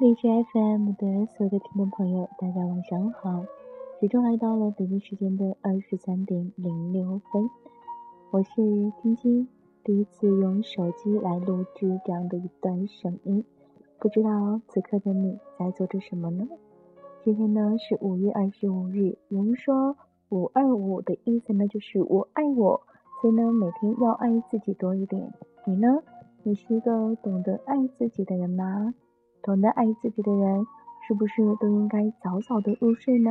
荔枝 FM 的所有的听众朋友，大家晚上好！最终来到了北京时间的二十三点零六分，我是晶晶，第一次用手机来录制这样的一段声音，不知道此刻的你在做着什么呢？今天呢是五月二十五日，有人说五二五的意思呢就是我爱我，所以呢每天要爱自己多一点。你呢？你是一个懂得爱自己的人吗？懂得爱自己的人，是不是都应该早早的入睡呢？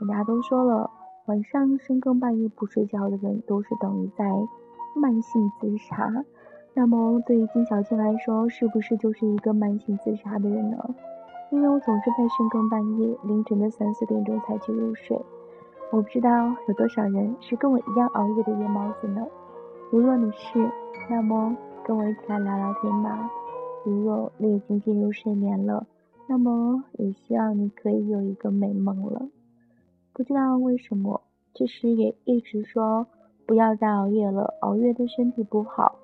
人家都说了，晚上深更半夜不睡觉的人，都是等于在慢性自杀。那么对于金小青来说，是不是就是一个慢性自杀的人呢？因为我总是在深更半夜、凌晨的三四点钟才去入睡。我不知道有多少人是跟我一样熬夜的夜猫子呢？如若你是，那么。跟我一起来聊聊天吧。如若你已经进入睡眠了，那么也希望你可以有一个美梦了。不知道为什么，其实也一直说不要再熬夜了，熬夜对身体不好。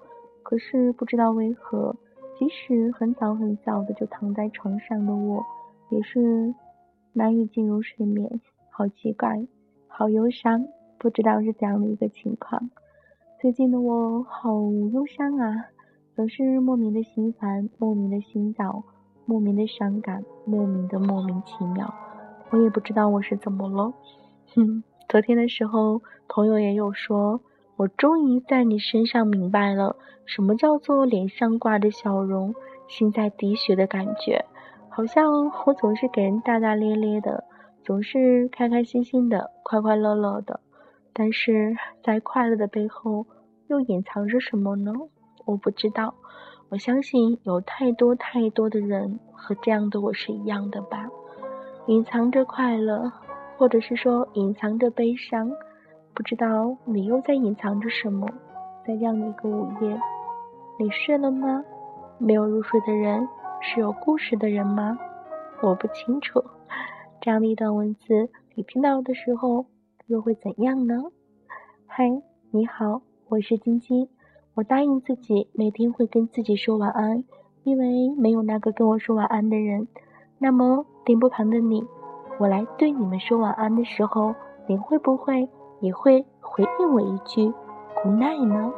可是不知道为何，即使很早很早的就躺在床上的我，也是难以进入睡眠。好奇怪，好忧伤，不知道是怎样的一个情况。最近的我好忧伤啊，总是莫名的心烦，莫名的心躁，莫名的伤感，莫名的莫名其妙。我也不知道我是怎么了。哼，昨天的时候，朋友也有说，我终于在你身上明白了，什么叫做脸上挂着笑容，心在滴血的感觉。好像我总是给人大大咧咧的，总是开开心心的，快快乐乐的。但是在快乐的背后，又隐藏着什么呢？我不知道。我相信有太多太多的人和这样的我是一样的吧，隐藏着快乐，或者是说隐藏着悲伤。不知道你又在隐藏着什么？在这样的一个午夜，你睡了吗？没有入睡的人是有故事的人吗？我不清楚。这样的一段文字，你听到的时候。又会怎样呢？嗨，你好，我是晶晶。我答应自己每天会跟自己说晚安，因为没有那个跟我说晚安的人。那么电波旁的你，我来对你们说晚安的时候，你会不会也会回应我一句 “good night” 呢？